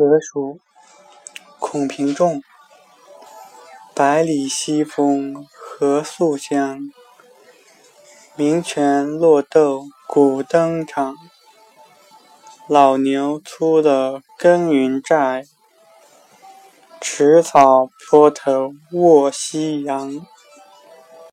何处？孔平仲。百里西风何肃香？鸣泉落豆，古灯场。老牛粗了耕耘寨，池草坡头卧夕阳。